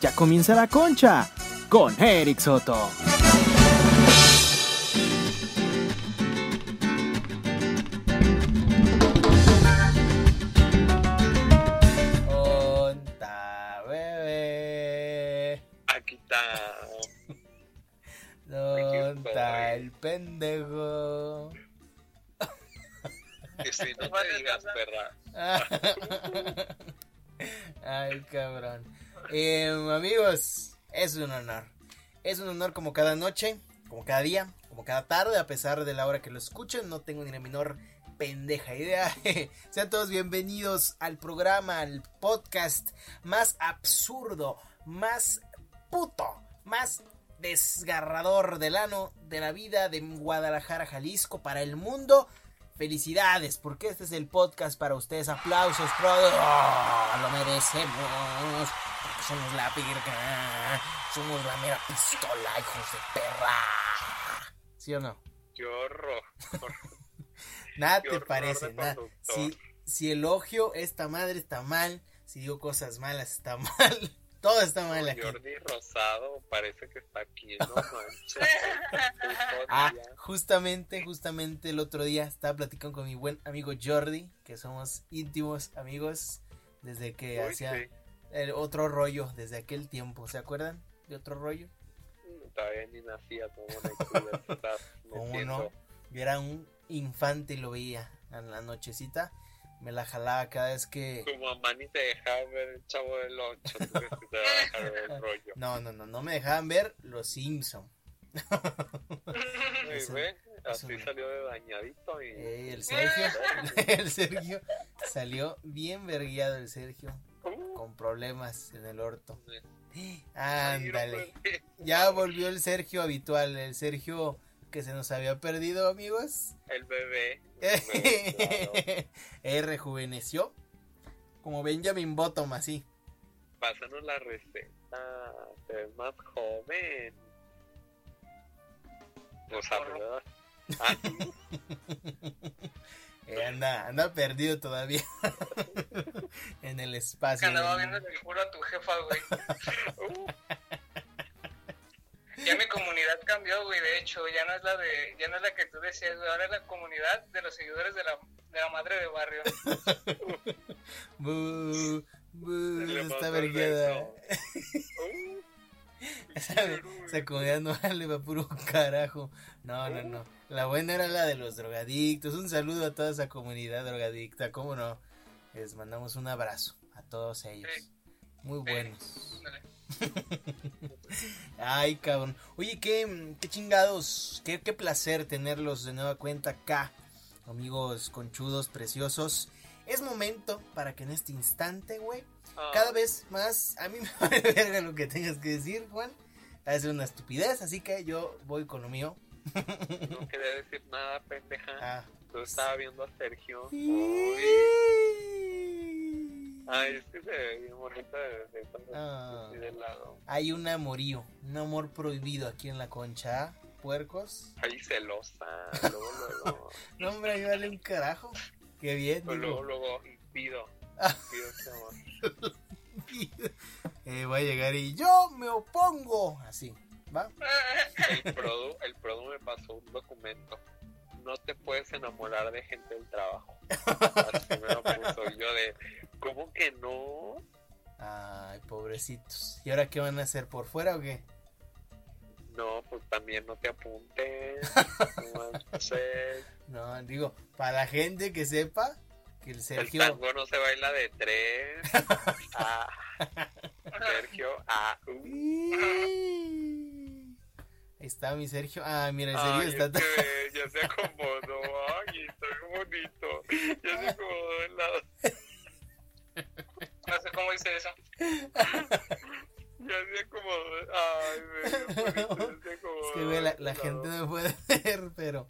Ya comienza la concha con Eric Soto. Onta, bebé. Aquí está. Onta el pendejo. Que si no me digas, perra. Ay, cabrón. Eh, amigos, es un honor. Es un honor como cada noche, como cada día, como cada tarde, a pesar de la hora que lo escuchen. No tengo ni la menor pendeja idea. Sean todos bienvenidos al programa, al podcast más absurdo, más puto, más desgarrador del ano de la vida de Guadalajara, Jalisco, para el mundo. Felicidades, porque este es el podcast para ustedes. Aplausos, pro. Oh, lo merecemos. Porque somos la virga. Somos la mera pistola, hijos de perra. ¿Sí o no? Qué horror. Nada Qué te horror parece, nada. si elogio esta madre está mal, si digo cosas malas está mal. Todo está mal aquí. Jordi Rosado parece que está aquí, no manches. Ah, justamente, justamente el otro día estaba platicando con mi buen amigo Jordi, que somos íntimos amigos desde que Uy, hacía sí. el otro rollo, desde aquel tiempo. ¿Se acuerdan de otro rollo? Todavía ni nacía ¿Cómo no? Yo era un infante y lo veía en la nochecita. Me la jalaba cada vez que... Tu mamá ni te dejaba ver el chavo del 8. ¿Tú crees que te va a dejar ver el rollo? No, no, no, no me dejaban ver Los Simpson. Eso- ve, así eso- salió de dañadito y. Eh, el Sergio, el Sergio salió bien verguiado el Sergio, Uh, con problemas en el orto. ay, Ándale. Ya volvió el Sergio habitual, el Sergio que se nos había perdido, amigos. El bebé. el bebé, claro. Eh, rejuveneció. Como Benjamin Bottom, así. Pásanos la receta. Te ves más joven. O sea, ¿verdad? Ah, Eh, anda, anda perdido todavía. en el Que espacio. andaba viendo el culo a tu jefa, güey. uh, Ya mi comunidad cambió, güey. De hecho, ya no es la de, ya no es la que tú decías, güey. Ahora es la comunidad de los seguidores de la, de la madre de barrio. Bu, bu, le está. Uh, Esa, esa comunidad no vale va puro carajo. No, no, no. La buena era la de los drogadictos. Un saludo a toda esa comunidad drogadicta. ¿Cómo no? Les mandamos un abrazo a todos ellos. Sí. Muy Sí. buenos. Ay, cabrón. Oye, qué, qué chingados. Qué, qué placer tenerlos de nueva cuenta acá. Amigos conchudos, preciosos. Es momento para que en este instante, güey, ah, cada vez más, a mí me vale verga lo que tengas que decir, Juan. Es una estupidez, así que yo voy con lo mío. No quería decir nada, pendeja. Ah. Estaba viendo a Sergio. Sí. Uy. Ay, es que se ve bien bonita cuando Ah. lado. Hay un amorío, un amor prohibido aquí en la concha. Puercos. Ay, celosa. Luego, luego. No, hombre, ahí vale un carajo. Qué bien, luego, digo. luego, pido. Ah. Pido este amor. Eh, voy a llegar y yo me opongo. Así, ¿va? El produ, el produ me pasó un documento. No te puedes enamorar de gente del trabajo. Así me lo puso yo de, ¿cómo que no? Ay, pobrecitos. ¿Y ahora qué van a hacer? ¿Por fuera o qué? No, pues también no te apuntes. No digo, para la gente que sepa que el El Sergio. tango no se baila de tres. Ah, Sergio, ah, uh. Ahí está mi Sergio. Ah, mira, el Ay, Sergio está. es que ya se acomodó. Ay, bien bonito. Ya se acomodó del lado. No sé cómo dice eso. Ya se acomodó. Ay, acomodó Es que, güey, la, la lado. gente no me puede ver, pero.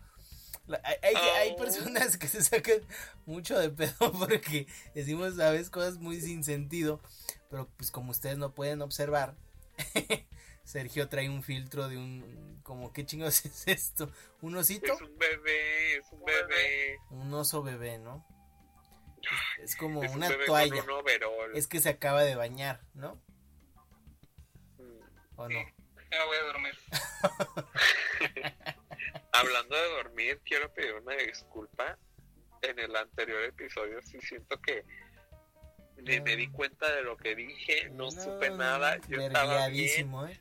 la- hay, hay, hay Oh. personas que se sacan mucho de pedo porque decimos a veces cosas muy sin sentido. Pero pues como ustedes no pueden observar, Sergio trae un filtro de un. Como, ¿qué chingados es esto? ¿Un osito? Es un bebé, es un bebé. Un oso bebé, ¿no? Es como Es una toalla. un. Es que se acaba de bañar, ¿no? ¿O no? Ya voy a dormir. Hablando de dormir, quiero pedir una disculpa. En el anterior episodio sí siento que ni me di cuenta de lo que dije, no, supe nada. Yo estaba bien. ¿eh?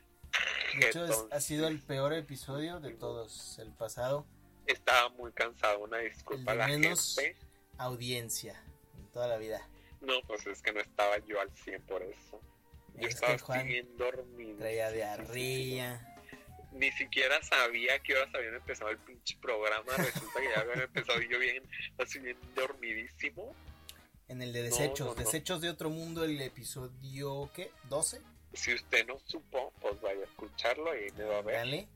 De hecho, es- ha sido el peor episodio de todos. El pasado, Estaba muy cansado, una disculpa a El la menos- gente. audiencia en toda la vida. No, pues es que no estaba yo al 100 por eso. Yo Es estaba bien dormido. traía diarrea. Ni siquiera sabía que horas habían empezado el pinche programa. Resulta que ya habían empezado yo bien, así bien dormidísimo. En el de desechos, no, no. desechos de otro mundo, el episodio, ¿qué? ¿12? Si usted no supo, pues vaya a escucharlo y me va a ver. Dale.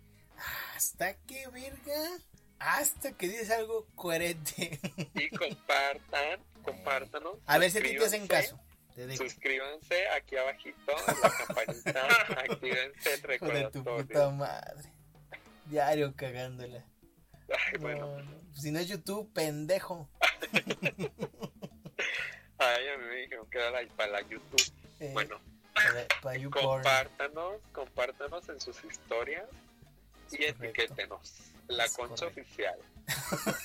Hasta que verga. Hasta que dices algo coherente. Y compartan, compártanos. A ver si a ti te hacen caso. Te. Suscríbanse aquí abajito en la campanita, actívense el Hijo de tu recordatorio. puta madre. Diario cagándola. Ay, No, bueno, no. Si no es YouTube, pendejo. ay, a mí me dijeron que era la, para la YouTube. Eh, Bueno, para, para YouPorn. compártanos, compártanos en sus historias y correcto. etiquétenos. La Es concha correcto. oficial.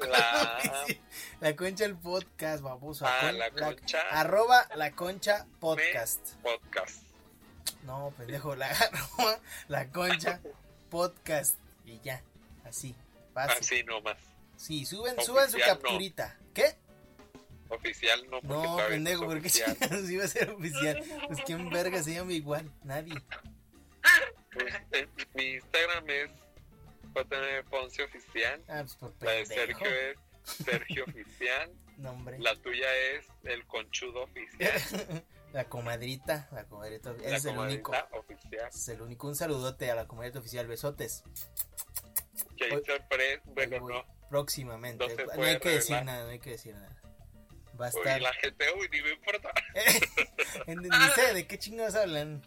La, concha el podcast, baboso. ah, Con- la concha arroba la concha podcast. podcast. No, pendejo, la arroba la concha podcast. Y ya, así, fácil. Así nomás. Sí, suben, suban su no. capturita. ¿Qué? Oficial no, porque No, pendejo, no porque chingados iba a ser oficial. Pues quién verga se llama igual, nadie. Eh, mi Instagram es JM Ponce Oficial. Ah, pues La de. Sergio es Sergio Oficial. Nombre. La tuya es El Conchudo Oficial. La comadrita, la comadrita. La es el único. oficial. Es el único. Un saludote a la comadrita oficial. Besotes. Que hay Hoy- sorpresa. Bueno, Ahí voy. no. Próximamente. No hay que decir nada, no hay que decir nada. Va a Uy, estar. la gente, uy, ni me importa. En- Ni sé de qué chingados hablan.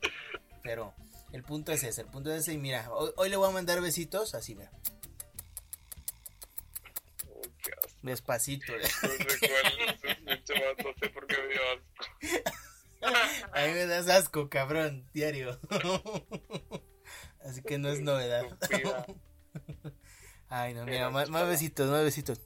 Pero el punto es ese. El punto es ese. Y mira, hoy, hoy le voy a mandar besitos. Así, mira. Qué asco. Despacito. No sé cuál es ese pinche vato, no sé por qué me dio asco. A mí me das asco, cabrón. Diario. Así que no es novedad. Ay, no, mira, más, más besitos, más besitos.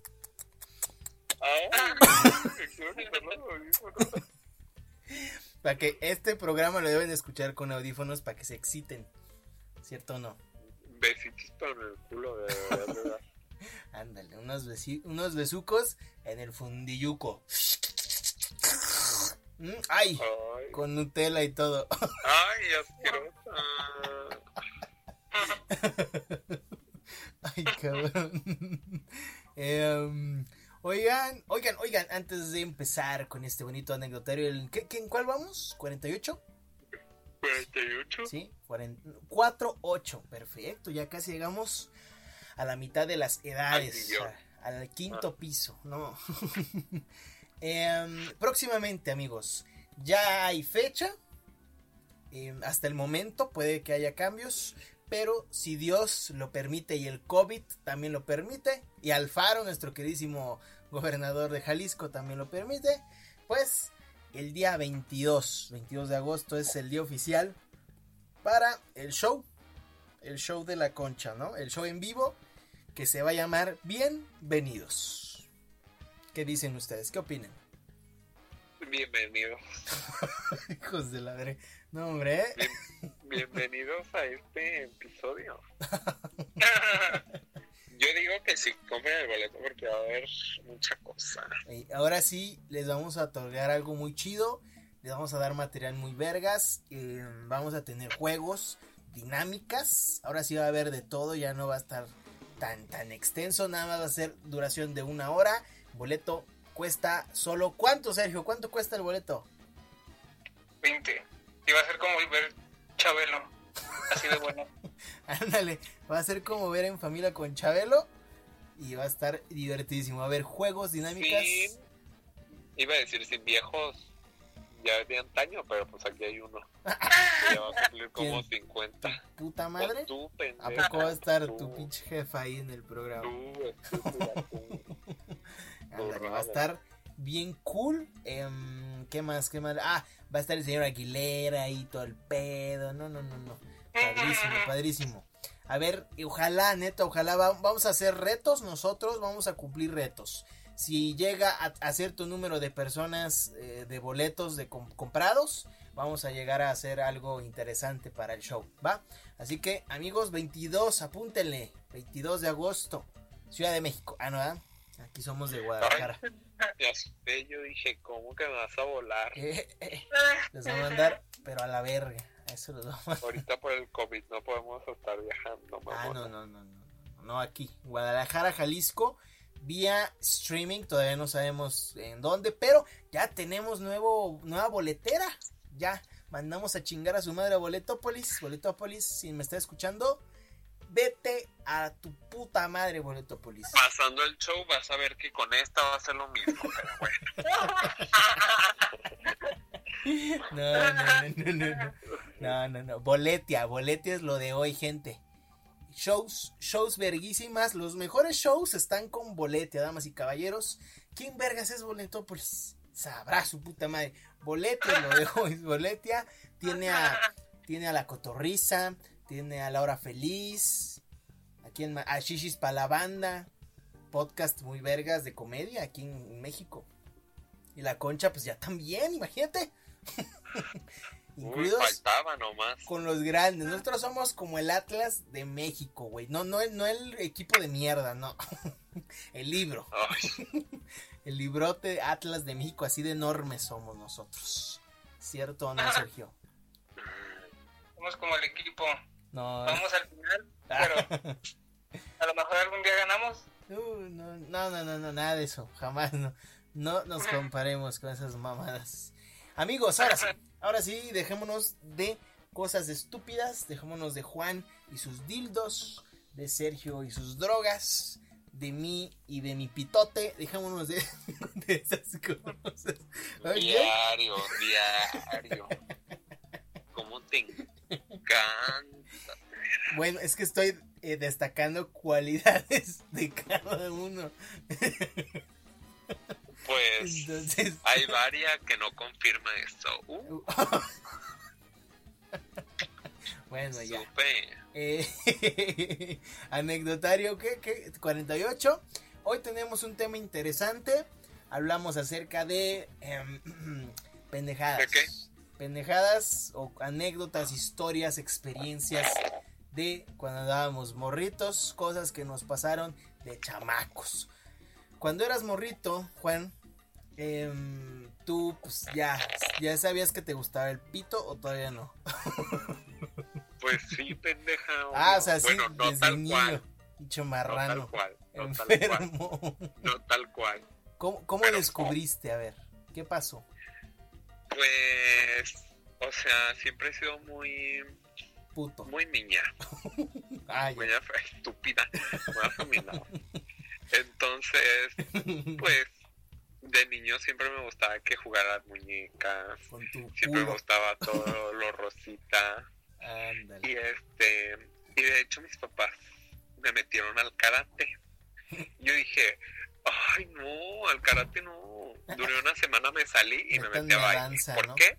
Para que este programa lo deben de escuchar con audífonos para que se exciten. ¿Cierto o no? Besitos para en el culo de verdad. Ándale, unos, besi- unos besucos en el fundilluco. Mm, Ay, Ay, con Nutella y todo. ay, asquerosa. Ay, cabrón. Em, oigan, oigan, oigan, antes de empezar con este bonito anecdotario, ¿el, ¿qué, qué- ¿en cuál vamos? ¿48? 48. Sí, 4-8, perfecto, ya casi llegamos a la mitad de las edades, a- al quinto piso, ¿no? Em, próximamente, amigos, ya hay fecha, em, hasta el momento puede que haya cambios, pero si Dios lo permite y el COVID también lo permite, y Alfaro, nuestro queridísimo gobernador de Jalisco, también lo permite, pues el día 22, 22 de agosto es el día oficial para el show, el show de la concha, ¿no? El show en vivo que se va a llamar Bienvenidos. ¿Qué dicen ustedes? ¿Qué opinan? Bienvenidos. Hijos de la madre. No, hombre. Bienvenidos a este episodio. Yo digo que si compren el boleto porque va a haber mucha cosa. Y ahora sí, les vamos a otorgar algo muy chido. Les vamos a dar material muy vergas. eh, vamos a tener juegos, dinámicas. Ahora sí va a haber de todo. Ya no va a estar tan, tan extenso. Nada más va a ser duración de una hora. Boleto cuesta solo. ¿Cuánto, Sergio? ¿Cuánto cuesta el boleto? 20. Y va a ser como ver Chabelo. Así de bueno. Ándale, va a ser como ver en familia con Chabelo. Y va a estar divertidísimo. Va a haber juegos, dinámicas. Sin, iba a decir sin viejos ya de antaño, pero pues aquí hay uno. Ya va a cumplir como 50. Puta madre. tú, ¿A poco va a estar tú, tu pinche jefa ahí en el programa? Tú, estúpida, tú. Ándale, va a estar bien cool. Em, ¿Qué más? ¿Qué más? Ah, va a estar el señor Aguilera ahí todo el pedo. No, no, no, no. Padrísimo, padrísimo. A ver, ojalá, neta, ojalá vamos a hacer retos nosotros, vamos a cumplir retos. Si llega a, cierto número de personas eh, de boletos de comprados, vamos a llegar a hacer algo interesante para el show, ¿va? Así que, amigos, 22, apúntenle, 22 de agosto, Ciudad de México. Ah, no, Aquí somos de Guadalajara. ya sé, yo dije, ¿cómo que me vas a volar? Eh, eh, les voy a mandar, pero a la verga. Eso lo Ahorita por el COVID no podemos estar viajando. Ah, no, no, no, no. No, aquí. Guadalajara, Jalisco. Vía streaming. Todavía no sabemos en dónde. Pero ya tenemos nuevo, nueva boletera. Ya mandamos a chingar a su madre a Boletópolis. Boletópolis, si me está escuchando. Vete a tu puta madre, Boletópolis. Pasando el show vas a ver que con esta va a ser lo mismo, pero bueno. No, no, no, no, no, no, no, Boletia, Boletia es lo de hoy, gente. Shows, shows verguísimas. Los mejores shows están con Boletia, damas y caballeros. ¿Quién vergas es Boletópolis? Sabrá su puta madre. Boletia lo de hoy. Boletia tiene a, tiene a la cotorriza, tiene a Laura Feliz, aquí en, a Shishis para la banda, podcast muy vergas de comedia aquí en México. Y la concha, pues ya también, imagínate. Incluidos con los grandes. Nosotros somos como el Atlas de México, güey. No, no, no el equipo de mierda, no. el libro. el librote Atlas de México, así de enormes somos nosotros. ¿Cierto o no, Sergio? Somos como el equipo. No. Vamos al final, pero a lo mejor algún día ganamos. Uh, no, no, no, no, nada de eso. Jamás no. No nos comparemos con esas mamadas. Amigos, ahora sí, ahora sí, dejémonos de cosas estúpidas, dejémonos de Juan y sus dildos, de Sergio y sus drogas, de mí y de mi pitote, dejémonos de, esas cosas. Diario, diario. ¿Cómo te encanta? Bueno, es que estoy eh, destacando cualidades de cada uno. Pues hay varias que no confirman esto. Uh. bueno, ya. Eh, anecdotario, ¿qué? ¿qué? 48. Hoy tenemos un tema interesante. Hablamos acerca de em, pendejadas. ¿De qué? Pendejadas o anécdotas, historias, experiencias de cuando andábamos morritos, cosas que nos pasaron de chamacos. Cuando eras morrito, Juan, em, tú pues ya, ya sabías que te gustaba el pito o todavía no. pues sí, pendeja. Ah, o sea, sí, no desde tal niño. Cual. marrano. No tal cual. No enfermo. Tal cual. No tal cual. ¿Cómo, cómo descubriste? A ver, ¿qué pasó? Pues, o sea, siempre he sido muy... Puto. Muy niña. muy estúpida. Muy afeminada. Entonces, pues de niño siempre me gustaba que jugara muñecas. siempre me gustaba todo lo rosita. Y este, y de hecho mis papás me metieron al karate. Yo dije, ay no, al karate no. Duré una semana, me salí y me metí a baile. ¿Por qué?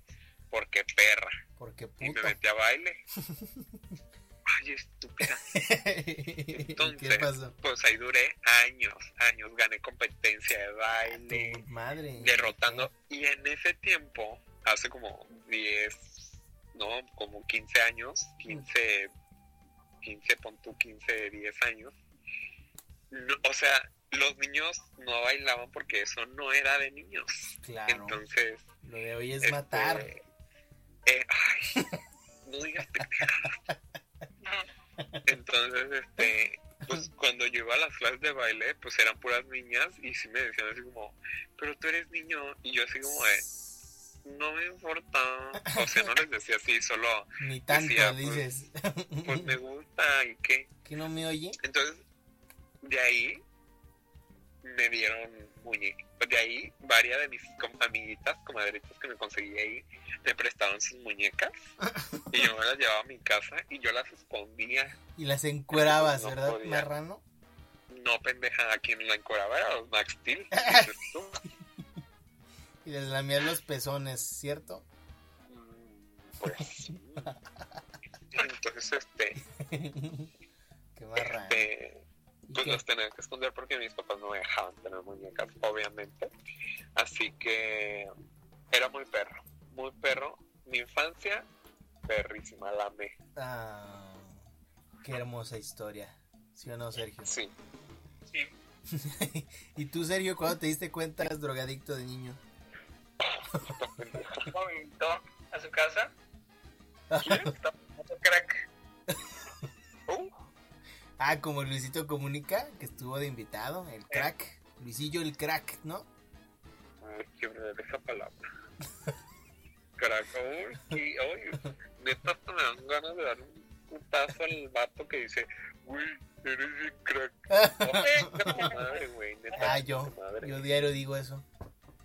Porque perra. Porque Y me metí a baile. ay, estúpida. Entonces, ¿Qué pasó? pues ahí duré años, años, gané competencia de baile, madre, derrotando, y en ese tiempo, hace como 10, no, como 15 años, 15, 15, pon tú 15, 10 años, o sea, los niños no bailaban porque eso no era de niños. Claro. Entonces, lo de hoy es este, matar. Eh, ay, no digas pendejadas. Entonces, este, pues cuando yo iba a las clases de baile, pues eran puras niñas y sí me decían así como, pero tú eres niño. Y yo así como no me importa. O sea, no les decía así, solo. Ni tanto pues, dices. Pues me gusta y qué. ¿Que no me oye? Entonces, de ahí me dieron muñecas. De ahí, varias de mis amiguitas, comadritas que me conseguí ahí, me prestaban sus muñecas y yo me las llevaba a mi casa y yo las escondía. Y las encuerabas, ¿verdad, marrano? No, pendeja, a quien la encueraba era los Max Steel. y les lamías los pezones, ¿cierto? Mm, pues. Entonces este. Qué barra. este pues los tenía que esconder porque mis papás no me dejaban tener muñecas, obviamente. Así que era muy perro, muy perro. Mi infancia, perrísima, la amé. Ah, qué hermosa historia. ¿Sí o no, Sergio? Sí. Sí. ¿Y tú, Sergio, cuando te diste cuenta eras drogadicto de niño? ¿Cómo me invitó a su casa? Tomando Ah, como Luisito Comunica, que estuvo de invitado, el crack. Luisillo el crack, ¿no? ay, me dé esa palabra. Uy, sí, uy, neta hasta me dan ganas de dar un putazo al vato que dice, uy, eres bien crack. Puta madre, güey, neta. Ah, yo, madre. yo diario digo eso.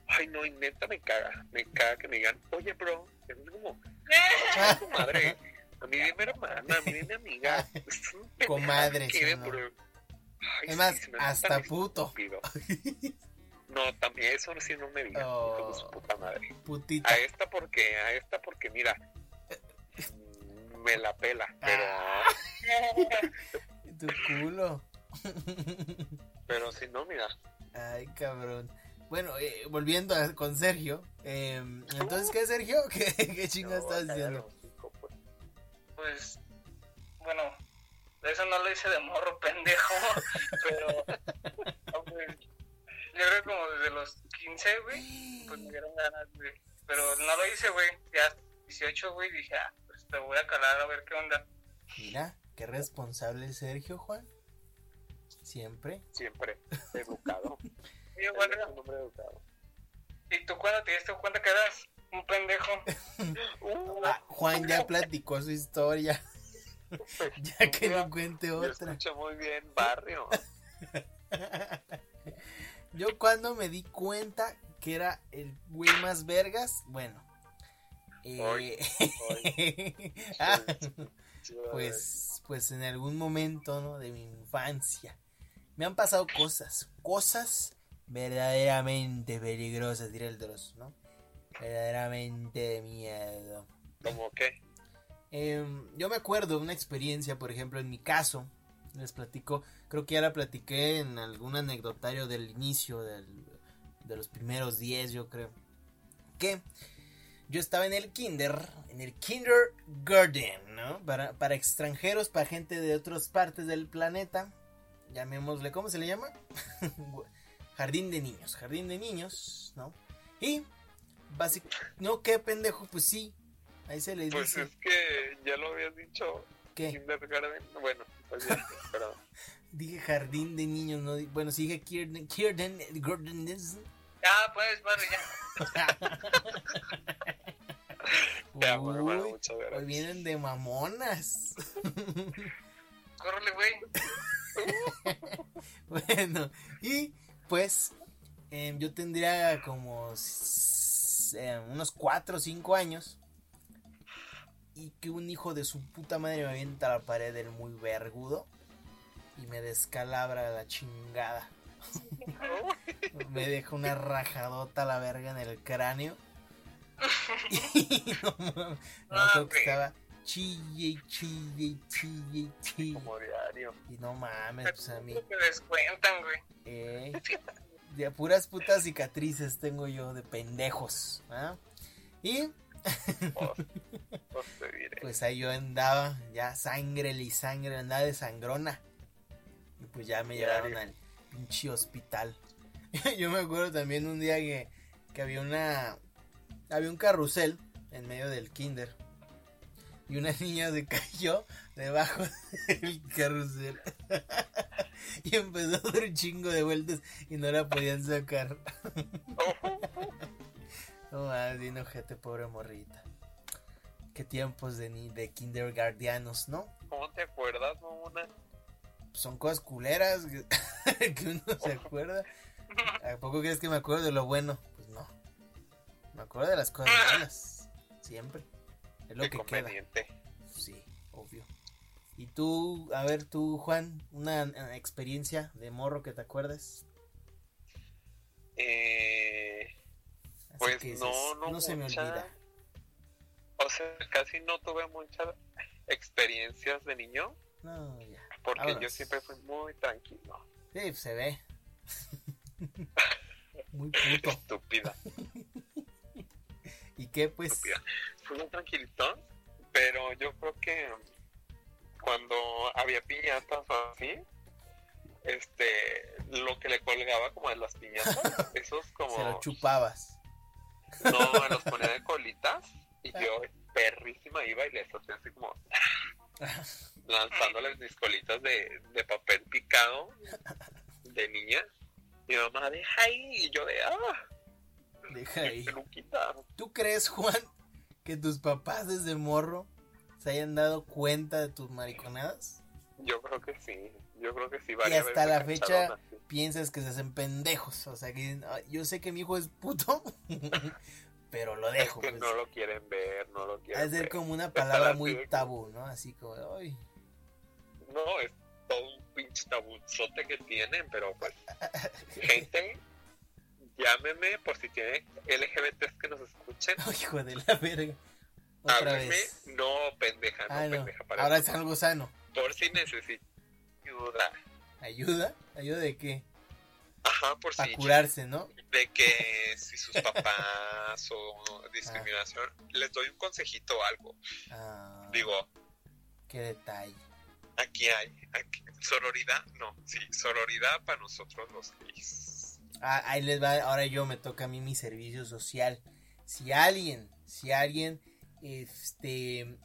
Ay, no, y neta me caga, me caga que me digan, oye, bro, es como, Ah, tu madre, a dime hermana, a dime amiga, Comadre, no. Ay, Es más, hasta puto. No, también eso sí no me digan, Oh. su puta madre. Putita. A esta porque, a esta porque, mira, mm, me la pela, pero, Ah. Tu culo. pero si no, mira, Ay, cabrón. Bueno, eh, volviendo a- con Sergio. eh, Entonces, ¿qué, Sergio? ¿Qué, qué chingo no, estás diciendo? Pues, bueno, eso no lo hice de morro, pendejo. pero, pues, yo creo que como desde los 15, güey, pues me dieron ganas, güey. Pero no lo hice, güey. Ya 18, güey, dije, ah, pues te voy a calar a ver qué onda. Mira, qué responsable es Sergio, Juan. Siempre. Siempre educado. Y yo, bueno, es un hombre educado. ¿y tú cuándo te diste cuenta que eras un pendejo? Uh, Ah, Juan ya platicó su historia. Ya que no cuente Yo otra. escucho muy bien barrio. Yo cuando me di cuenta que era el güey más vergas, bueno. eh, ah, pues, pues en algún momento, ¿no? De mi infancia. Me han pasado cosas, cosas verdaderamente peligrosas, diré el Dross, ¿no? Verdaderamente de miedo. ¿Cómo qué? Em, yo me acuerdo de una experiencia, por ejemplo, en mi caso, les platico, creo que ya la platiqué en algún anecdotario del inicio, del- de los primeros 10, yo creo, que yo estaba en el kinder, en el kindergarten, ¿no? Para, para extranjeros, para gente de otras partes del planeta, llamémosle, ¿cómo se le llama? jardín de niños, jardín de niños, ¿no? Y, básicamente, no, qué pendejo, pues sí, ahí se le dice. Pues es que ya lo habías dicho. ¿Qué? Kindergarten. Bueno, pues ya, pero Dije jardín de niños, no bueno, sí dije Kierden, Kierden, Ah, pues, padre, ya. te amo, hermano, Uy, muchas hoy gracias. vienen de mamonas. Córrele, güey. bueno, y pues em, yo tendría como s- em, unos 4 o 5 años. Y que un hijo de su puta madre me avienta a la pared del muy vergudo. Y me descalabra la chingada. Me deja una rajadota a la verga en el cráneo. Y no Ah, acuerdo que estaba chille, y chille, y chille, y chille. Como diario. Y no mames, pues a mí. Te descuentan, güey. Eh, de puras putas cicatrices tengo yo de pendejos. Y Pues, pues ahí yo andaba, ya sangre y sangre, andaba de sangrona. Y pues ya me llevaron al pinche hospital. yo me acuerdo también un día que, que había una. Había un carrusel en medio del kinder. Y una niña se cayó debajo del carrusel. y empezó a dar un chingo de vueltas y no la podían sacar. No más, bien ojete, pobre morrita. Qué tiempos de, ni de kindergartianos, ¿no? ¿Cómo te acuerdas, mamona? Son cosas culeras que que uno se acuerda. ¿A poco crees que me acuerdo de lo bueno? Pues no. Me acuerdo de las cosas malas. Siempre. Es lo Qué que queda. Y tú, a ver, tú, Juan, una experiencia de morro que te acuerdas. Eh, Así Pues que no, no se me mucha. olvida. o sea, casi no tuve mucha experiencias de niño. No, ya. Porque yo siempre fui muy tranquilo. Sí, se ve. Muy puto. Estúpida, ¿Y qué, pues? estúpida. Fui muy tranquilito, pero yo creo que cuando había piñatas o así, este, lo que le colgaba como de las piñatas, esos como... Se lo chupabas. No, me los ponía de colitas y yo perrísima iba y les hacía así como lanzándoles mis colitas de, de papel picado de niña. Mi mamá deja ahí y yo de ah, Deja ahí. peluquita. ¿Tú crees, Juan, que tus papás desde morro se hayan dado cuenta de tus mariconadas? Yo creo que sí, yo creo que sí. Y hasta la fecha así. piensas que se hacen pendejos. O sea, que "Ay, yo sé que mi hijo es puto, pero lo Es dejo. que Pues. no lo quieren ver, no lo quieren de ser ver. como una palabra muy de tabú, ¿no? Así como, ay, No, es todo un pinche tabuzote que tienen, pero pues gente, llámeme por si tienen LGBTs que nos escuchen. hijo de la verga. Otra Hábleme, vez. no pendeja, no Ah, no. pendeja para Ahora es algo sano. por si necesito ayuda. ¿Ayuda? ¿Ayuda de qué? Ajá, por Para si curarse, ¿no? de que si sus papás o discriminación, les doy un consejito o algo. Ah, Digo, Qué detalle. aquí hay, aquí- sororidad, no, sí, sororidad para nosotros los gays. Ah, ahí les va, ahora yo me toca a mí mi servicio social. Si alguien, si alguien, este,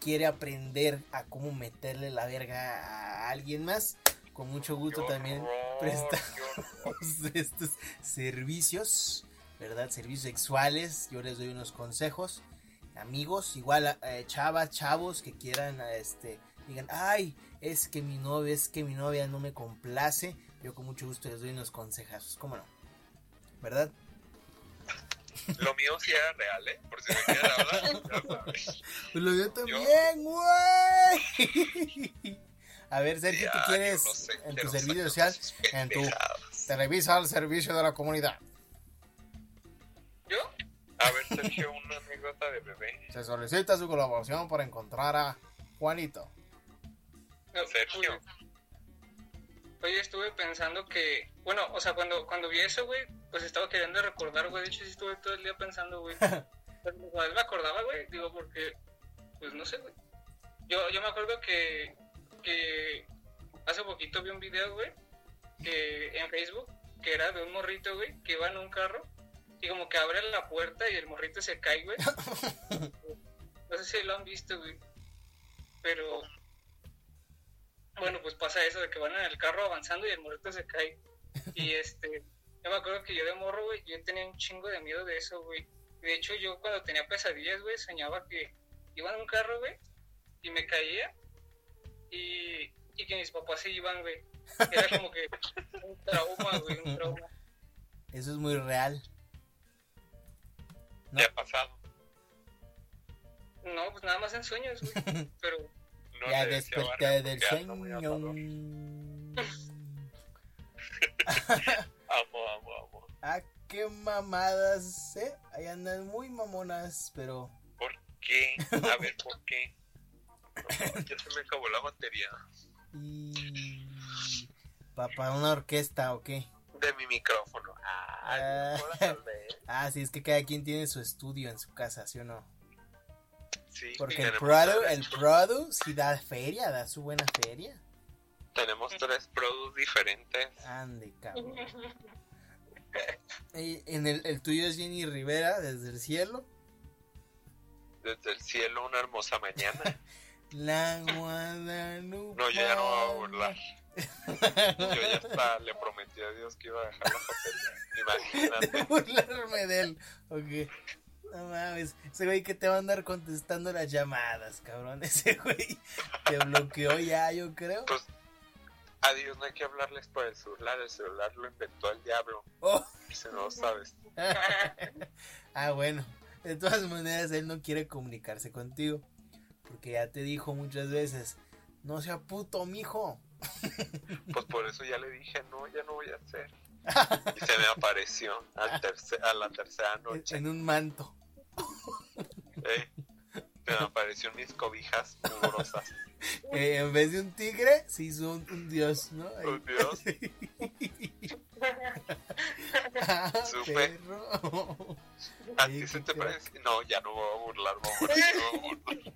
quiere aprender a cómo meterle la verga a alguien más, con mucho gusto también horror, presta- qué horror. estos servicios, ¿verdad? Servicios sexuales, yo les doy unos consejos. Amigos, igual eh, chavas, chavos que quieran, este, digan, ay, es que mi novia, es que mi novia no me complace, yo con mucho gusto les doy unos consejazos, ¿cómo no? ¿Verdad? Lo mío sí era real, ¿eh? Por si me quieres hablar, ya sabes. Pues lo yo también, güey. A ver, Sergio, ¿qué quieres yo no sé, en tu servicio social? En tu pendejadas. Televisa al servicio de la comunidad. ¿Yo? A ver, Sergio, una anécdota de bebé. Se solicita su colaboración para encontrar a Juanito. No, Sergio. Oye, oye, estuve pensando que, bueno, o sea, cuando, cuando vi eso, güey, pues estaba queriendo recordar, güey. De hecho, sí estuve todo el día pensando, güey. Pero igual me acordaba, güey, digo, porque, pues no sé, güey. Yo, yo me acuerdo que, que hace poquito vi un video, güey, que en Facebook, que era de un morrito, güey, que iba en un carro y como que abre la puerta y el morrito se cae, güey. No sé si lo han visto, güey. Pero, bueno, pues pasa eso de que van en el carro avanzando y el morrito se cae. Y este, yo me acuerdo que yo de morro, güey, yo tenía un chingo de miedo de eso, güey. De hecho, yo cuando tenía pesadillas, güey, soñaba que iba en un carro, güey, y me caía y, y que mis papás se iban, güey. Era como que un trauma, güey, un trauma. Eso es muy real. ¿Qué ha pasado? No, pues nada más en sueños, güey. Pero No ya desperté del sueño. Amo, amo, amo. ah, qué mamadas, ¿eh? Ahí andan muy mamonas, pero... ¿Por qué? A ver, ¿por qué? No, ya se me acabó la batería Y... ¿Pa- ¿Para una orquesta o qué? de mi micrófono. Ah. No la salvé. Ah, sí, es que cada quien tiene su estudio en su casa, ¿sí o no? Sí, Porque el Prado, el Prado sí da feria, da su buena feria. Tenemos tres productos diferentes. Ande, cabrón. Y en el, el tuyo es Jenny Rivera, desde el cielo. Desde el cielo, una hermosa mañana. La Guadalupe. No, yo ya no me voy a burlar. Yo ya hasta le prometí a Dios que iba a dejar la de Imagínate. burlarme de él. Ok. No mames, ese güey que te va a andar contestando las llamadas, cabrón. Ese güey te bloqueó ya, yo creo. Pues a Dios no hay que hablarles por el celular. El celular lo inventó el diablo. Oh. Si no lo sabes. ah, bueno. De todas maneras, él no quiere comunicarse contigo. Porque ya te dijo muchas veces, no sea puto, mijo. Pues por eso ya le dije, no, ya no voy a hacer. Y se me apareció al terce- a la tercera noche. En un manto. Eh, me apareció mis cobijas mugrosas. Eh, en vez de un tigre, se hizo un, un dios, ¿no? Un dios. Ah, Supe. ¿A ti se te parece? No, ya no voy a burlar, voy a burlar.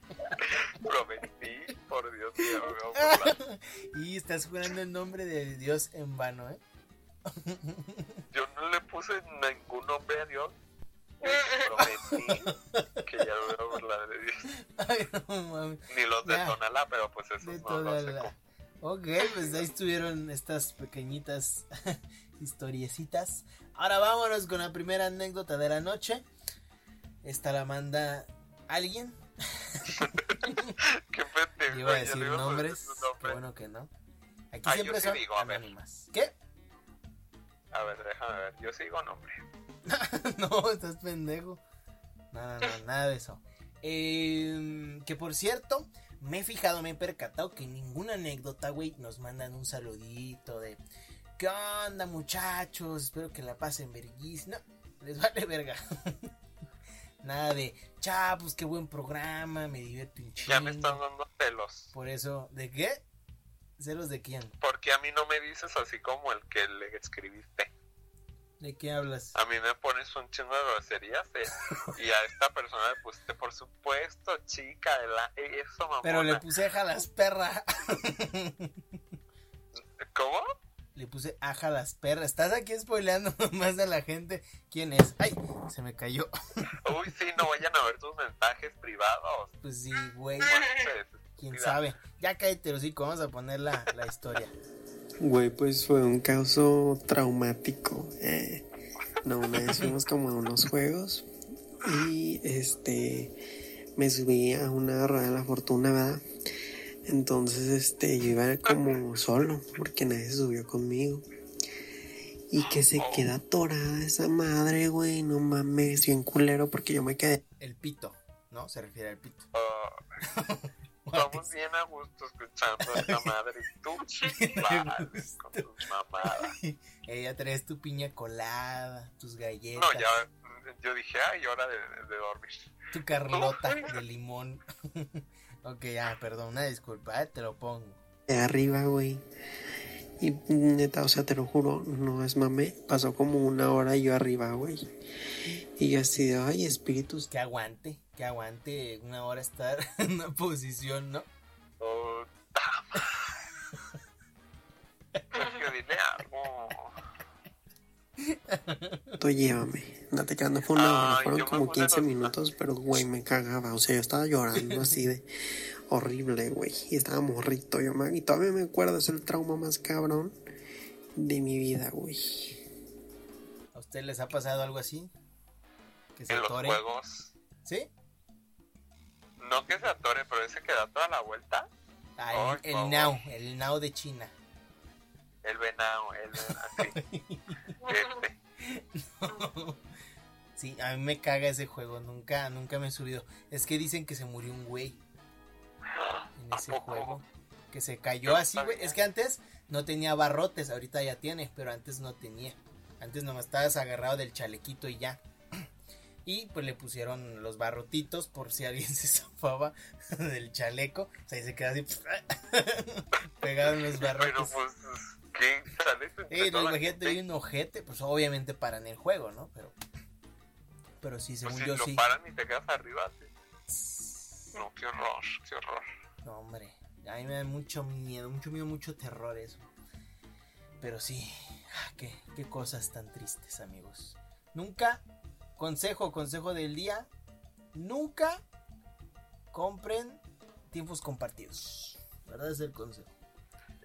Prometí, por Dios, que ya no me voy a burlar. Y estás jurando el nombre de Dios en vano, ¿eh? Yo no le puse ningún nombre a Dios. Prometí que ya no me voy a burlar de Dios. Ay, no mames. Ni los de Ya. Tonalá, pero pues esos De no los sé. Ok, pues ahí estuvieron estas pequeñitas historiecitas. Ahora vámonos con la primera anécdota de la noche. Esta la manda alguien. Qué pendejo. Iba a decir nombres. Qué bueno que no. Aquí Ah, siempre yo sí son digo, a ver. ¿Qué? A ver, déjame ver. Yo sigo nombre. no, estás pendejo. No, no, nada de eso. Eh, que por cierto, me he fijado, me he percatado que en ninguna anécdota, güey, nos mandan un saludito de ¿Qué onda, muchachos? Espero que la pasen verguís. No, les vale verga. Nada de, cha, pues qué buen programa, me divierto un chingo. Ya me están dando celos. Por eso, ¿de qué? ¿Celos de quién? Porque a mí no me dices así como el que le escribiste. ¿De qué hablas? A mí me pones un chingo de groserías. eh, y a esta persona le pusiste, por supuesto, chica, de la, eso, mamona. Pero le puse a las perras. ¿Cómo? Le puse aja las perras. Estás aquí spoileando más a la gente. ¿Quién es? ¡Ay! Se me cayó. Uy, sí, no vayan a ver tus mensajes privados. Pues sí, güey. ¿Quién sabe? Ya cállate, hocico. Vamos a poner la, la historia. Güey, pues fue un caso traumático. eh. No, una vez fuimos como a unos juegos y este me subí a una rueda de la fortuna, ¿verdad? Entonces, este, yo iba como solo porque nadie se subió conmigo. Y que se queda atorada esa madre, güey, no mames, bien culero porque yo me quedé. El pito, ¿no? Se refiere al pito. Estamos bien a gusto escuchando a esta madre. Tú, vales con tus mamadas. Ella traes tu piña colada, tus galletas, No, ya, yo dije, ay, hora de, de dormir. tu carlota de limón. ok, ya, perdón, una disculpa, eh, te lo pongo. de arriba, güey. Y neta, o sea, te lo juro, no es mame. Pasó como una hora yo arriba, güey. Y yo así de, ay, espíritus. Que aguante, que aguante una hora estar en una posición, ¿no? Oh. Tú llévame. No te quedando fue una hora, fueron como puse 15 los- minutos, pero güey, me cagaba. O sea, yo estaba llorando así de horrible, güey. Y estaba morrito yo, man. Y todavía me acuerdo, es el trauma más cabrón de mi vida, güey. ¿A ustedes les ha pasado algo así? Que se En los juegos, ¿Sí? No que se atore, pero ese que da toda la vuelta. Ah, el, el. Now, el Now de China. El venado, el así. Este. sí, a mí me caga ese juego, nunca, nunca me he subido. Es que dicen que se murió un güey en ¿A ese juego. Que se cayó Yo no así, güey. Es que antes no tenía barrotes, ahorita ya tiene, pero antes no tenía. Antes nomás estabas agarrado del chalequito y ya. Y pues le pusieron los barrotitos por si alguien se zafaba del chaleco. O sea, ahí se queda así. Pegaron los Pero barrotes. pues, ¿qué entre Eh, no, imagínate, hay un ojete, pues obviamente paran el juego, ¿no? Pero, pero sí, Pues según si yo lo sí. paran y te quedas arriba. sí. No, qué horror, qué horror. No, hombre, a mí me da mucho miedo, mucho miedo, mucho terror eso. Pero sí, ah, qué, qué cosas tan tristes, amigos. Nunca, consejo, consejo del día, nunca compren tiempos compartidos. ¿Verdad? Es el consejo.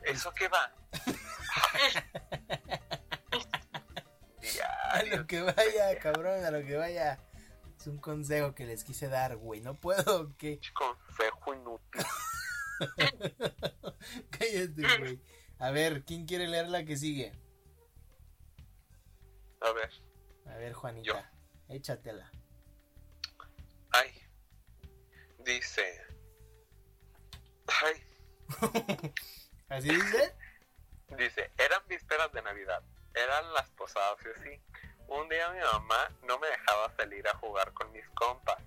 ¿Eso qué va? A lo que vaya, cabrón, a lo que vaya. Es un consejo que les quise dar, güey. No puedo, que Consejo inútil. Cállate, güey. A ver, ¿quién quiere leer la que sigue? A ver, A ver, Juanita. Yo. Échatela. ay. Dice. Ay, ¿Así dice? dice, eran vísperas de Navidad. Eran las posadas y así. Un día mi mamá no me dejaba salir a jugar con mis compas.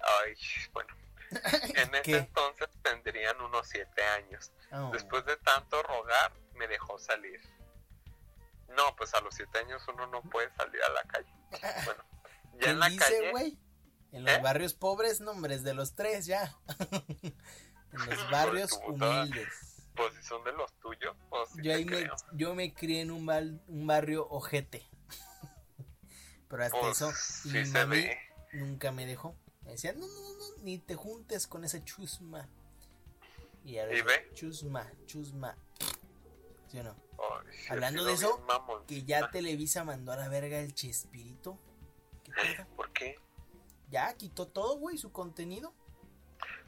Ay, bueno. En ese entonces tendrían unos siete años. Oh. Después de tanto rogar, me dejó salir. No, pues a los siete años uno no puede salir a la calle. Bueno, en la calle. En los ¿Eh? barrios pobres, nombres de los tres ya. en los barrios humildes. Pues si son de los tuyos, pues yo, ahí me, yo me crié en un, un barrio ojete. Pero hasta pues, eso, y mami nunca me dejó. Me decía, no, no, no, ni te juntes con ese chusma. Y ahora chusma, chusma. ¿Sí o no? Hablando de eso, que ya Televisa mandó a la verga el Chespirito. ¿Qué ¿Por qué? Ya quitó todo, güey, su contenido.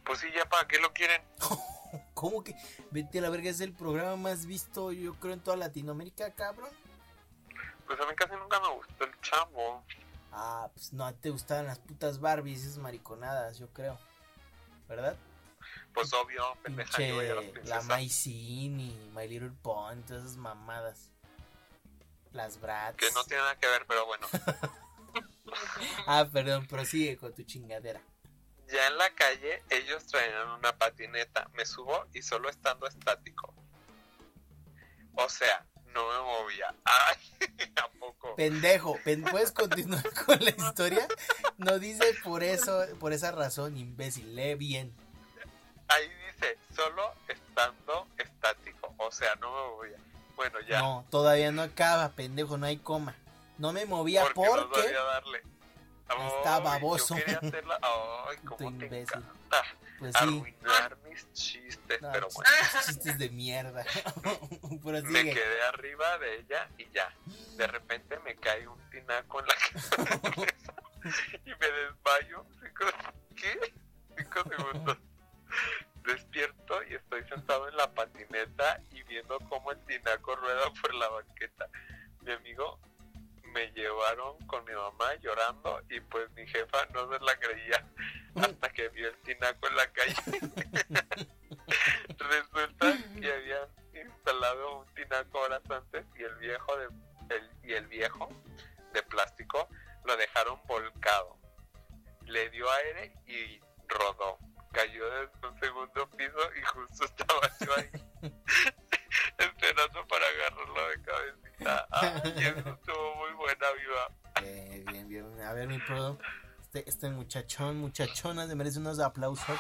Pues sí, ya para qué lo quieren. ¿Cómo que? Vete a la verga, es el programa más visto, yo creo, en toda Latinoamérica, cabrón. Pues a mí casi nunca me gustó el chavo. Ah, pues no te gustaban las putas Barbies, esas mariconadas, yo creo. ¿Verdad? Pues obvio, pendeja, La Maicin y My Little Pony, todas esas mamadas. Las Bratz. Que no tiene nada que ver, pero bueno. ah, perdón, prosigue con tu chingadera. Ya en la calle ellos traían una patineta. Me subo y solo estando estático. O sea, no me movía. Ay, ¿a poco? Pendejo, ¿puedes continuar con la historia? No dice por eso, por esa razón, imbécil, lee bien. Ahí dice, solo estando estático, o sea, no me movía. Bueno, ya. No, todavía no acaba, pendejo, no hay coma. No me movía porque. porque... darle. Está baboso. Yo quería hacerla. Ay, cómo imbécil. Pues sí. Arruinar mis chistes, pero bueno. Chistes de mierda. me quedé arriba de ella y ya. De repente me cae un tinaco en la cabeza y me desmayo. ¿Qué? Cinco segundos. Despierto y estoy sentado en la patineta y viendo cómo el tinaco rueda por la banqueta. Mi amigo me llevaron con mi mamá llorando y pues mi jefa no se la creía hasta que vio el tinaco en la calle. Resulta que habían instalado un tinaco horas antes y el viejo de el, y el viejo de plástico lo dejaron volcado. Le dio aire y rodó. Cayó desde un segundo piso y justo estaba yo ahí esperando para agarrarlo de cabecita. Estuvo muy buena, viva. bien, bien. A ver, mi pro, este, este muchachón, muchachona, le merece unos aplausos. Ay,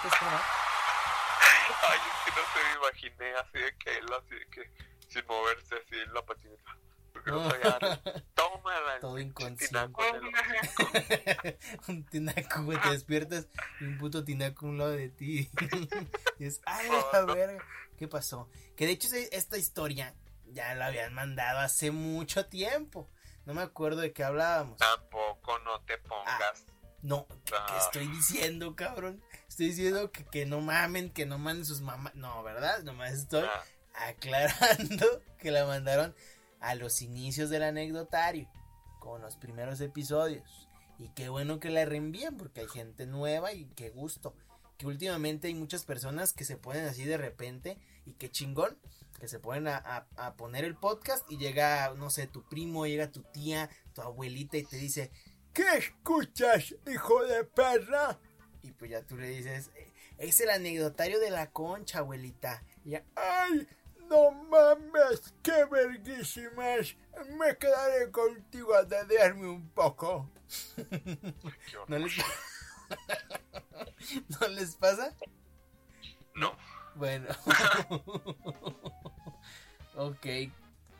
es que no se me imaginé así de que él, así de que sin moverse así en la patineta. Porque no Todo inconsciente. un tinaco, güey. Te despiertas y un puto tinaco a un lado de ti. y es, ay, a ver, ¿qué pasó? Que de hecho esta historia ya la habían mandado hace mucho tiempo. No me acuerdo de qué hablábamos. Tampoco no te pongas. Ah, no, ¿qué, ah. estoy diciendo, cabrón? Estoy diciendo que, que no mamen, que no manden sus mamás. No, ¿verdad? Nomás estoy ah. aclarando que la mandaron a los inicios del anecdotario, con los primeros episodios. Y qué bueno que la reenvíen porque hay gente nueva y qué gusto. Que últimamente hay muchas personas que se ponen así de repente y qué chingón que se ponen a, poner el podcast y llega, no sé, tu primo, llega tu tía, tu abuelita y te dice, ¿qué escuchas, hijo de perra? Y pues ya tú le dices, es el anecdotario de la concha, abuelita. Y ya, ¡ay! No mames, qué verguísimas. Me quedaré contigo a dedearme un poco. ¿No les... ¿No les pasa? No. Bueno. ok.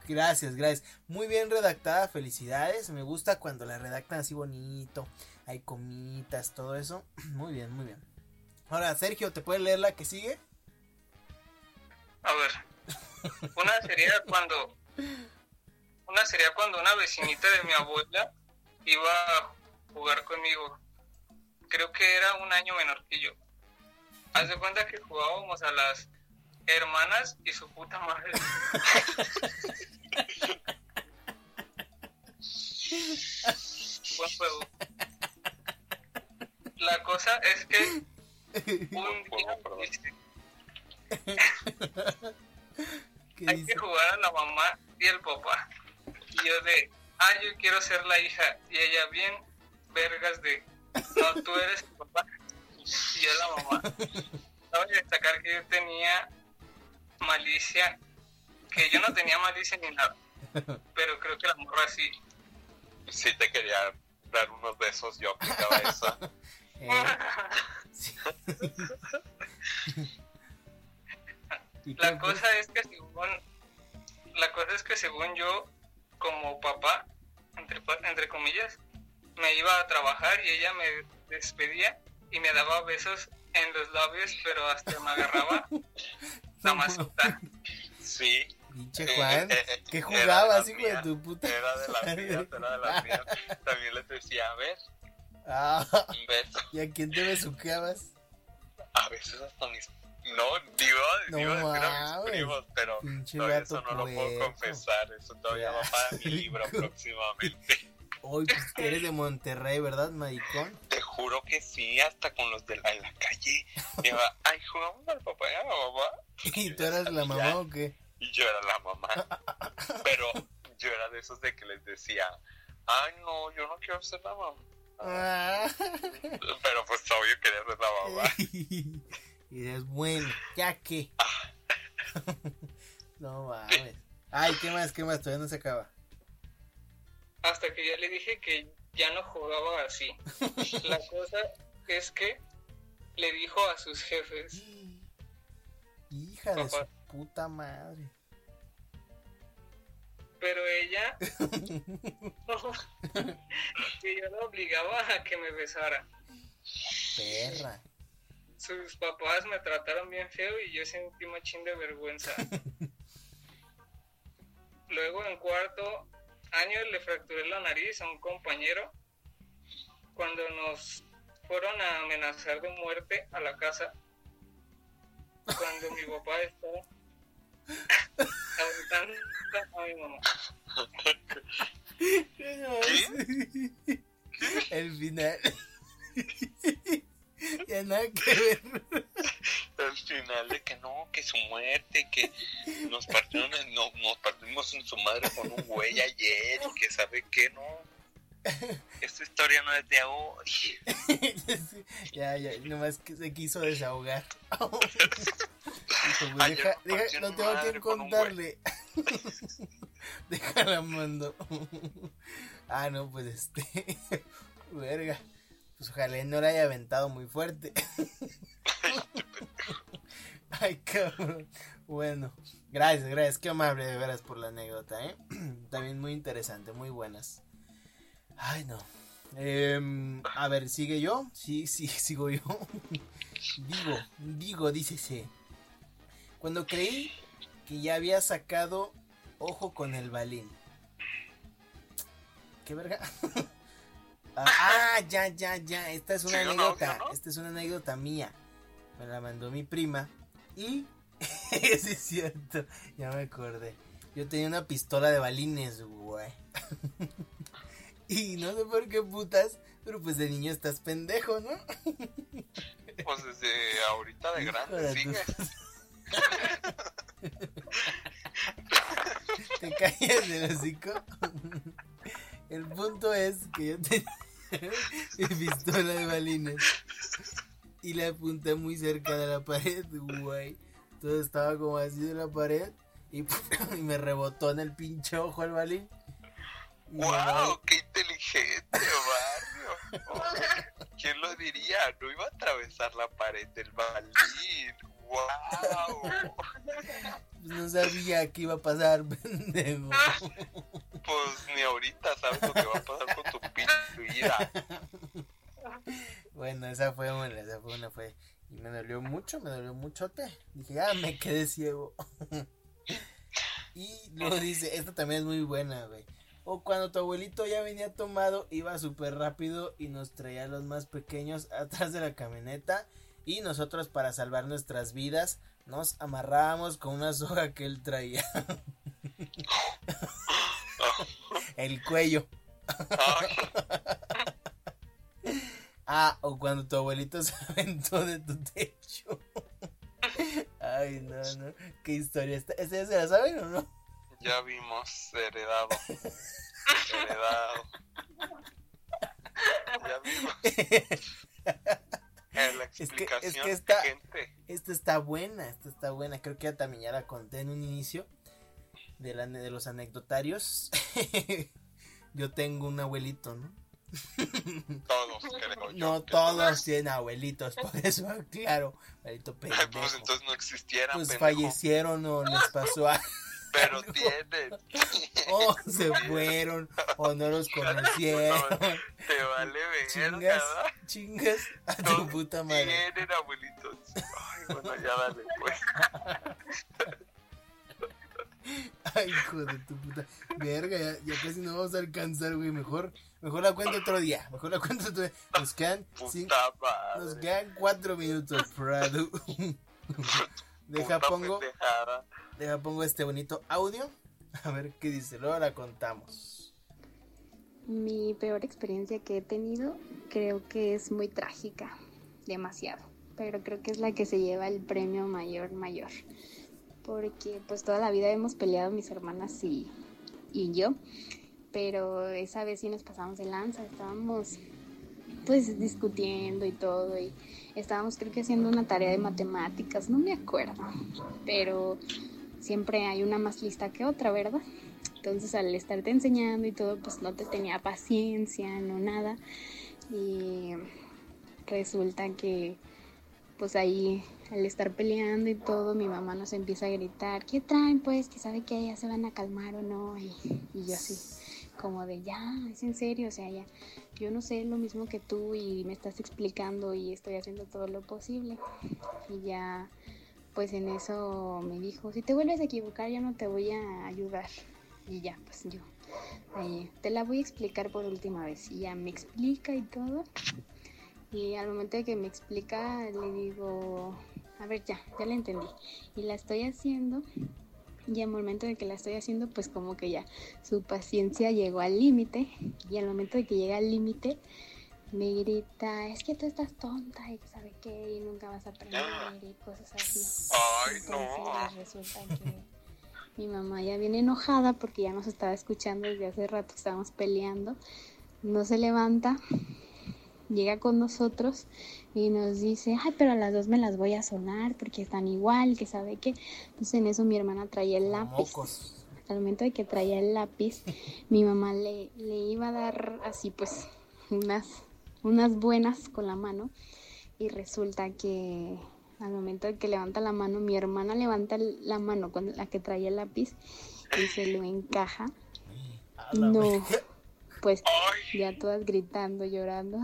Gracias, gracias. Muy bien redactada, felicidades. Me gusta cuando la redactan así bonito. Hay comitas, todo eso. Muy bien, muy bien. Ahora, Sergio, ¿te puedes leer la que sigue? A ver. Una sería cuando una sería cuando una vecinita de mi abuela iba a jugar conmigo. Creo que era un año menor que yo. Haz de cuenta que jugábamos a las hermanas y su puta madre. Buen juego. La cosa es que un día hay que jugar a la mamá y el papá. Y yo de, ah, yo quiero ser la hija. Y ella bien, vergas de, no, tú eres el papá. y yo la mamá. Cabe destacar que yo tenía malicia, que yo no tenía malicia ni nada, pero creo que la morra sí. Sí te quería dar unos besos, yo. Eh, sí. ¿Y qué La cosa es que según la cosa es que según yo como papá entre, entre comillas me iba a trabajar y ella me despedía y me daba besos en los labios pero hasta me agarraba la masita Sí. Pinche Juan, eh, eh, ¿qué jugabas, de hijo de tu puta? Era de las mías, era de las mías. También les decía, a ver, Ah, un beso. ¿Y a quién te besuqueabas? A veces hasta mis... No, digo, No digo decir a mis primos, pero vato eso no lo puedo confesar. Eso todavía va para mi libro próximamente. Hoy pues, eres de Monterrey, ¿verdad, maricón? Te juro que sí, hasta con los de la, en la calle. Iba, ay, jugamos al papá y a la mamá. ¿Y tú eras la mamá o qué? Y yo era la mamá. Pero yo era de esos de que les decía, ay, no, yo no quiero ser la mamá. Ah. Pero pues obvio quería ser la mamá. Y dices, bueno, ya que. Ah. No mames. Ay, ¿qué más? ¿Qué más? Todavía no se acaba. Hasta que ya le dije que ya no jugaba así la cosa es que le dijo a sus jefes Hija de su puta madre. pero ella que yo la obligaba a que me besara Perra. sus papás me trataron bien feo y yo sentí machín de vergüenza. Luego en cuarto año le fracturé la nariz a un compañero cuando nos fueron a amenazar de muerte a la casa. Cuando mi papá estaba ahorcando a mi mamá. El final. ya nada que ver. Al final de que no, que su muerte, que nos partieron, en- no, nos partimos en su madre con un güey ayer y que sabe que no. Esta historia no es de hoy. Ya, ya, nomás que se quiso desahogar. Dijo, pues, deja, no tengo a madre quien con un contarle. Déjala mando. ah, no, pues este. Verga. Pues ojalá no la haya aventado muy fuerte. Ay, cabrón. Bueno, gracias, gracias. Qué amable de veras por la anécdota, ¿eh? También muy interesante, muy buenas. Ay, no. Em, a ver, ¿sigue yo? Sí, sí, sigo yo. digo, digo, dícese. Cuando creí que ya había sacado ojo con el balín. ¿Qué verga? ah, ah, ya, ya, ya. Esta es una ¿Sí o no? anécdota. Esta es una anécdota mía. Me la mandó mi prima. Y. sí, es cierto. Ya me acordé. Yo tenía una pistola de balines, güey. y no sé por qué putas. Pero pues de niño estás pendejo, ¿no? Pues desde ahorita de grande sigue. Te callas del hocico. El punto es que yo tenía mi pistola de balines y la apunté muy cerca de la pared, güey. Entonces estaba como así de la pared y, y me rebotó en el pinche ojo el balín. ¡Wow! ¡Qué inteligente, barrio! Oh, ¿Quién lo diría? No iba a atravesar la pared del balín. ¡Wow! pues no sabía qué iba a pasar, pendejo. Pues ni ahorita sabes lo que va a pasar con tu pinche vida. Bueno, esa fue una, esa fue una, fue. Y me dolió mucho, me dolió muchote. Dije, ah, me quedé ciego. y luego dice, esta también es muy buena, güey. O cuando tu abuelito ya venía tomado, iba súper rápido y nos traía a los más pequeños atrás de la camioneta. Y nosotros, para salvar nuestras vidas, nos amarrábamos con una soga que él traía. El cuello. Ah, o cuando tu abuelito se aventó de tu techo. Ay, no, no. Qué historia. ¿Esta, esta ya se la saben o no? ya vimos, heredado. Heredado. Ya vimos. la explicación es que, es que esta, esta está buena, esta está buena. Creo que ya también ya la conté en un inicio de, la, de los anecdotarios. yo tengo un abuelito, ¿no? Todos, creo yo. No, todos tienen abuelitos, por eso, claro. Abuelito pendejo. pues entonces no existieran, Pues fallecieron o les pasó algo. Pero tienen. O se fueron, o no los conocieron. te vale ver. Chingas, chingas a tu puta madre. Tienen abuelitos. Ay, bueno, ya dale, pues. Ay, hijo de tu puta. Verga, ya, ya, casi no vamos a alcanzar, güey. Mejor, mejor la cuento otro día. Mejor la cuento otro día. Nos quedan, cinco, nos quedan cuatro minutos, Prado. Deja pongo, deja pongo este bonito audio. A ver qué dice. Luego la contamos. Mi peor experiencia que he tenido creo que es muy trágica. Demasiado. Pero creo que es la que se lleva el premio mayor mayor porque pues toda la vida hemos peleado mis hermanas y, y yo, pero esa vez sí nos pasamos de lanza, estábamos pues discutiendo y todo y estábamos creo que haciendo una tarea de matemáticas, no me acuerdo, pero siempre hay una más lista que otra, ¿verdad? Entonces al estarte enseñando y todo, pues no te tenía paciencia, no nada. Y resulta que pues ahí al estar peleando y todo, mi mamá nos empieza a gritar, ¿qué traen pues? Que sabe que ya se van a calmar o no. Y, yo así, como de, ya, es en serio, o sea, ya, yo no sé lo mismo que tú y me estás explicando y estoy haciendo todo lo posible. Y ya, pues en eso me dijo, si te vuelves a equivocar, yo no te voy a ayudar. Y ya, pues yo, ahí, te la voy a explicar por última vez. Y ya me explica y todo. Y al momento de que me explica, le digo, a ver, ya, ya la entendí. Y la estoy haciendo. Y al momento de que la estoy haciendo, pues como que ya su paciencia llegó al límite. Y al momento de que llega al límite, me grita, es que tú estás tonta y sabe qué, y nunca vas a aprender y cosas así. Ay, no. resulta que mi mamá ya viene enojada porque ya nos estaba escuchando desde hace rato, estábamos peleando. No se levanta, llega con nosotros y nos dice, ay, pero a las dos me las voy a sonar porque están igual, que sabe qué. Entonces en eso mi hermana traía el lápiz. Al momento de que traía el lápiz, mi mamá le, le iba a dar así pues unas, unas buenas con la mano y resulta que al momento de que levanta la mano, mi hermana levanta la mano con la que traía el lápiz y se lo encaja. No, pues ya todas gritando, llorando.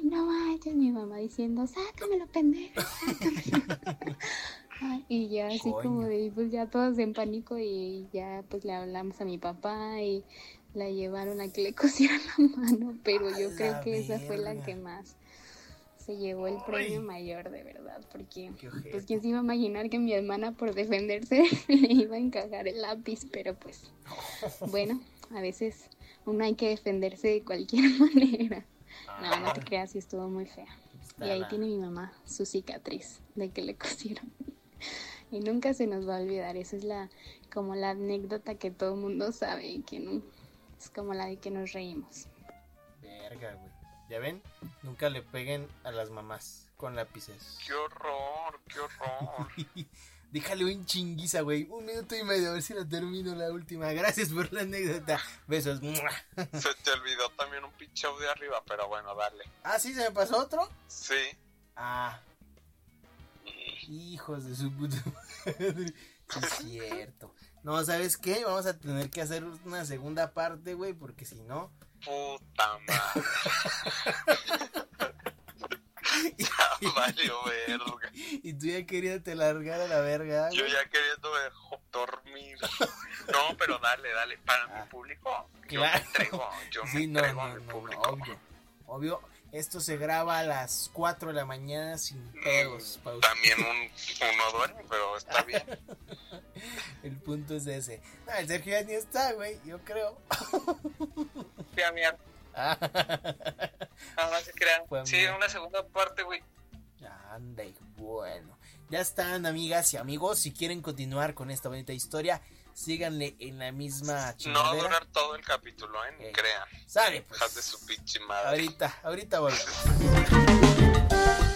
Ay, no manches, mi mamá diciendo, sácamelo, pendejo, sácamelo. y ya así como de, pues ya todas en pánico y ya pues le hablamos a mi papá y la llevaron a que le cosieran la mano, pero yo creo que esa fue la que más se llevó el premio mayor de verdad, porque pues quién se iba a imaginar que mi hermana por defenderse le iba a encajar el lápiz, pero pues bueno, a veces uno hay que defenderse de cualquier manera. No, no te creas, sí estuvo muy fea. y ahí tiene mi mamá su cicatriz de que le cosieron. y nunca se nos va a olvidar, esa es la como la anécdota que todo el mundo sabe y que no, es como la de que nos reímos. Verga, güey. ¿Ya ven? Nunca le peguen a las mamás con lápices. ¡Qué horror! ¡Qué horror! Déjale un chinguiza, güey. Un minuto y medio, a ver si la termino la última. Gracias por la anécdota. Besos. Se te olvidó también un pinche de arriba, pero bueno, dale. Ah, sí, se me pasó otro. Sí. Ah. Hijos de su puta madre. Es cierto. No, ¿sabes qué? Vamos a tener que hacer una segunda parte, güey, porque si no. Puta madre. valió verga. Y tú ya querías te largar a la verga. Yo ya queriéndome dormir. No, pero dale, dale. Para mi ah. público, yo me entrego. Yo me entrego a mi público. obvio. Obvio, esto se graba a las 4 de la mañana sin pedos. También un, uno duerme, pero está bien. el punto es ese. No, el Sergio ya ni está, güey, yo creo. Sí, a Nada más se crean. sí, una segunda parte, güey. Ande, bueno. Ya están, amigas y amigos. Si quieren continuar con esta bonita historia, síganle en la misma chingadera. No va a durar todo el capítulo, ¿eh? eh crean. Sale, pues. de su pinche madre. Ahorita, ahorita volvemos.